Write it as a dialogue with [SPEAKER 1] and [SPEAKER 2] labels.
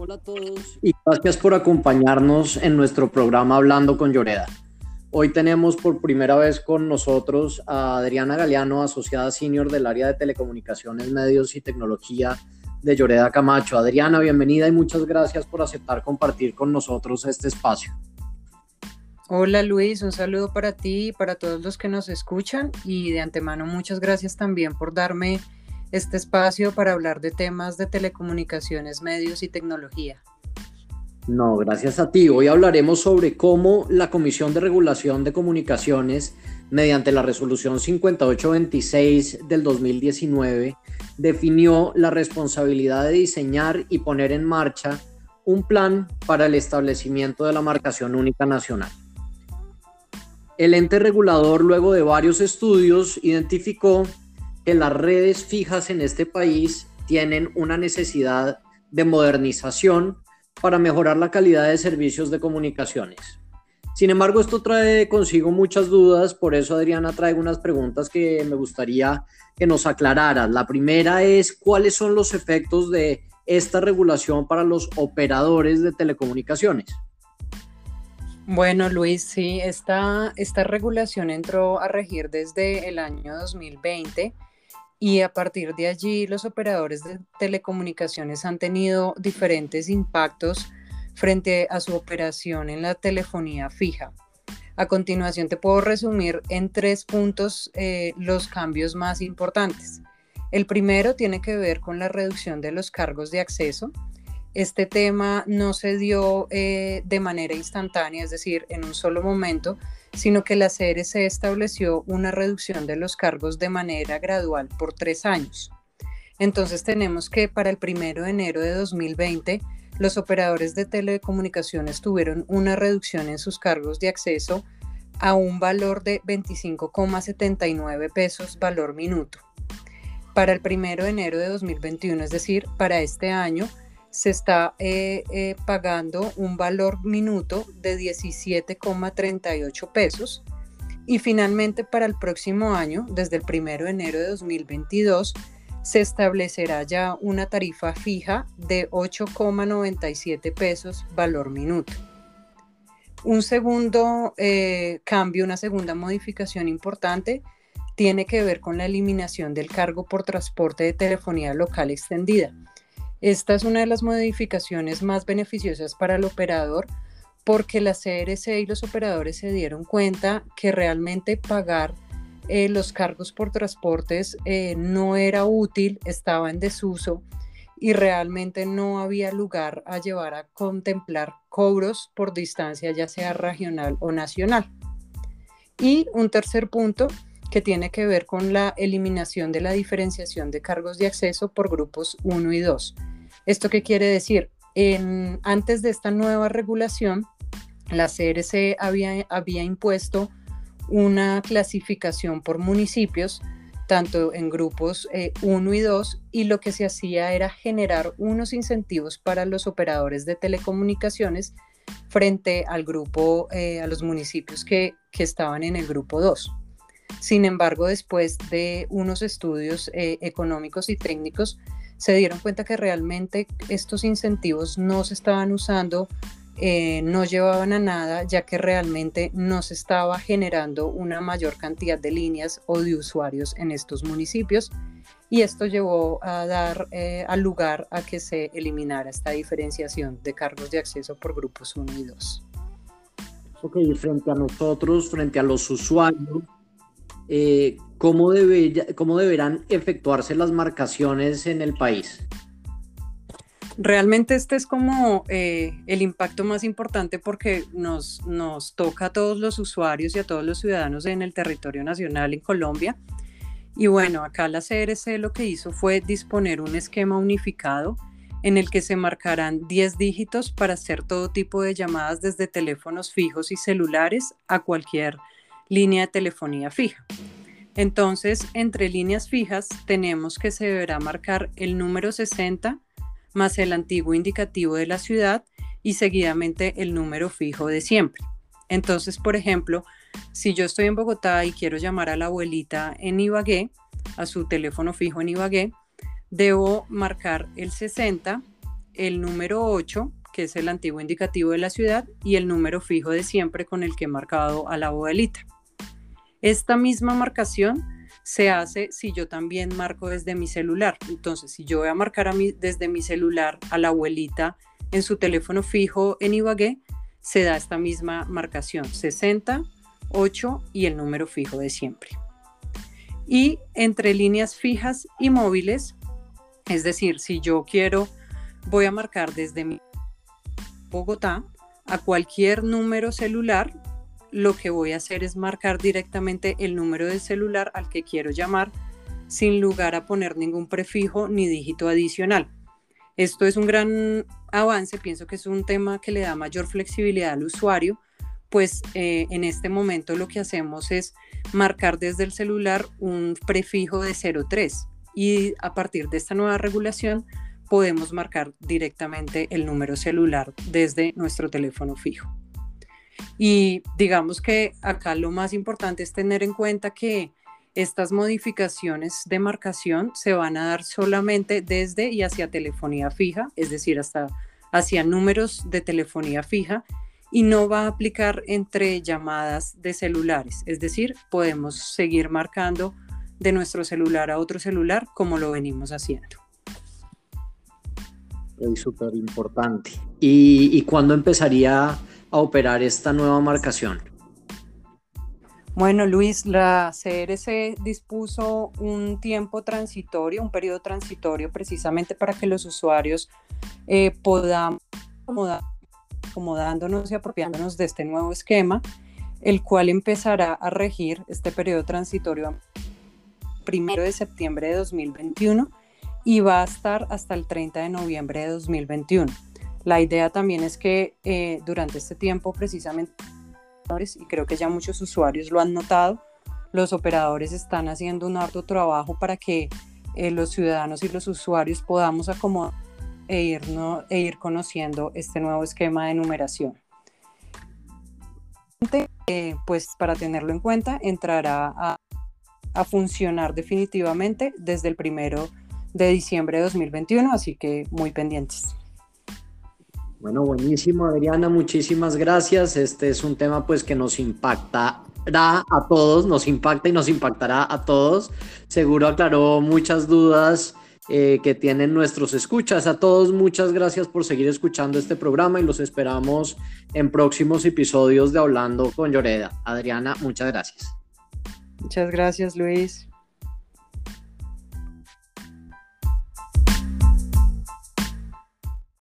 [SPEAKER 1] Hola a todos y gracias por acompañarnos en nuestro programa Hablando con Lloreda. Hoy tenemos por primera vez con nosotros a Adriana Galeano, asociada senior del área de telecomunicaciones, medios y tecnología de Lloreda Camacho. Adriana, bienvenida y muchas gracias por aceptar compartir con nosotros este espacio.
[SPEAKER 2] Hola Luis, un saludo para ti y para todos los que nos escuchan y de antemano muchas gracias también por darme este espacio para hablar de temas de telecomunicaciones, medios y tecnología.
[SPEAKER 1] No, gracias a ti. Hoy hablaremos sobre cómo la Comisión de Regulación de Comunicaciones, mediante la resolución 5826 del 2019, definió la responsabilidad de diseñar y poner en marcha un plan para el establecimiento de la marcación única nacional. El ente regulador, luego de varios estudios, identificó que las redes fijas en este país tienen una necesidad de modernización para mejorar la calidad de servicios de comunicaciones. Sin embargo, esto trae consigo muchas dudas, por eso Adriana trae unas preguntas que me gustaría que nos aclararas. La primera es, ¿cuáles son los efectos de esta regulación para los operadores de telecomunicaciones?
[SPEAKER 2] Bueno, Luis, sí, esta, esta regulación entró a regir desde el año 2020 y a partir de allí los operadores de telecomunicaciones han tenido diferentes impactos frente a su operación en la telefonía fija. A continuación te puedo resumir en tres puntos eh, los cambios más importantes. El primero tiene que ver con la reducción de los cargos de acceso. Este tema no se dio eh, de manera instantánea, es decir, en un solo momento, sino que la CRC estableció una reducción de los cargos de manera gradual por tres años. Entonces tenemos que para el primero de enero de 2020, los operadores de telecomunicaciones tuvieron una reducción en sus cargos de acceso a un valor de 25,79 pesos valor minuto. Para el primero de enero de 2021, es decir, para este año, se está eh, eh, pagando un valor minuto de 17,38 pesos. Y finalmente para el próximo año, desde el 1 de enero de 2022, se establecerá ya una tarifa fija de 8,97 pesos valor minuto. Un segundo eh, cambio, una segunda modificación importante tiene que ver con la eliminación del cargo por transporte de telefonía local extendida. Esta es una de las modificaciones más beneficiosas para el operador porque la CRC y los operadores se dieron cuenta que realmente pagar eh, los cargos por transportes eh, no era útil, estaba en desuso y realmente no había lugar a llevar a contemplar cobros por distancia, ya sea regional o nacional. Y un tercer punto que tiene que ver con la eliminación de la diferenciación de cargos de acceso por grupos 1 y 2. ¿Esto qué quiere decir? En, antes de esta nueva regulación, la CRC había, había impuesto una clasificación por municipios, tanto en grupos 1 eh, y 2, y lo que se hacía era generar unos incentivos para los operadores de telecomunicaciones frente al grupo, eh, a los municipios que, que, estaban en el grupo 2. Sin embargo, después de unos estudios eh, económicos y técnicos, se dieron cuenta que realmente estos incentivos no se estaban usando, eh, no llevaban a nada, ya que realmente no se estaba generando una mayor cantidad de líneas o de usuarios en estos municipios. Y esto llevó a dar eh, al lugar a que se eliminara esta diferenciación de cargos de acceso por grupos unidos.
[SPEAKER 1] Ok, frente a nosotros, frente a los usuarios, eh, ¿cómo, debe, ¿cómo deberán efectuarse las marcaciones en el país?
[SPEAKER 2] Realmente este es como eh, el impacto más importante porque nos, nos toca a todos los usuarios y a todos los ciudadanos en el territorio nacional en Colombia. Y bueno, acá la CRC lo que hizo fue disponer un esquema unificado en el que se marcarán 10 dígitos para hacer todo tipo de llamadas desde teléfonos fijos y celulares a cualquier línea de telefonía fija. Entonces, entre líneas fijas tenemos que se deberá marcar el número 60 más el antiguo indicativo de la ciudad y seguidamente el número fijo de siempre. Entonces, por ejemplo, si yo estoy en Bogotá y quiero llamar a la abuelita en Ibagué, a su teléfono fijo en Ibagué, debo marcar el 60 el número 8, que es el antiguo indicativo de la ciudad, y el número fijo de siempre con el que he marcado a la abuelita. Esta misma marcación se hace si yo también marco desde mi celular. Entonces, si yo voy a marcar a desde mi celular a la abuelita en su teléfono fijo en Ibagué, se da esta misma marcación, 60, 8 y el número fijo de siempre. Y entre líneas fijas y móviles, es decir, si yo quiero, voy a marcar desde mi Bogotá a cualquier número celular, lo que voy a hacer es marcar directamente el número de celular al que quiero llamar sin lugar a poner ningún prefijo ni dígito adicional. Esto es un gran avance, pienso que es un tema que le da mayor flexibilidad al usuario, pues eh, en este momento lo que hacemos es marcar desde el celular un prefijo de 03 y a partir de esta nueva regulación podemos marcar directamente el número celular desde nuestro teléfono fijo. Y digamos que acá lo más importante es tener en cuenta que estas modificaciones de marcación se van a dar solamente desde y hacia telefonía fija, es decir, hasta hacia números de telefonía fija y no va a aplicar entre llamadas de celulares, es decir, podemos seguir marcando de nuestro celular a otro celular como lo venimos haciendo.
[SPEAKER 1] Es súper importante. ¿Y, ¿Y cuándo empezaría a operar esta nueva marcación?
[SPEAKER 2] Bueno, Luis, la CRC dispuso un tiempo transitorio, un periodo transitorio precisamente para que los usuarios eh, podamos acomodándonos y apropiándonos de este nuevo esquema, el cual empezará a regir este periodo transitorio primero de septiembre de 2021 y va a estar hasta el 30 de noviembre de 2021. La idea también es que eh, durante este tiempo precisamente y creo que ya muchos usuarios lo han notado, los operadores están haciendo un harto trabajo para que eh, los ciudadanos y los usuarios podamos acomodar e, irnos, e ir conociendo este nuevo esquema de numeración. Eh, pues para tenerlo en cuenta, entrará a, a, funcionar definitivamente desde el primero de diciembre de 2021, así que muy pendientes.
[SPEAKER 1] Bueno, buenísimo, Adriana, muchísimas gracias. Este es un tema pues que nos impactará a todos, nos impacta y nos impactará a todos. Seguro aclaró muchas dudas eh, que tienen nuestros escuchas. A todos, muchas gracias por seguir escuchando este programa y los esperamos en próximos episodios de Hablando con Lloreda. Adriana, muchas gracias.
[SPEAKER 2] Muchas gracias, Luis.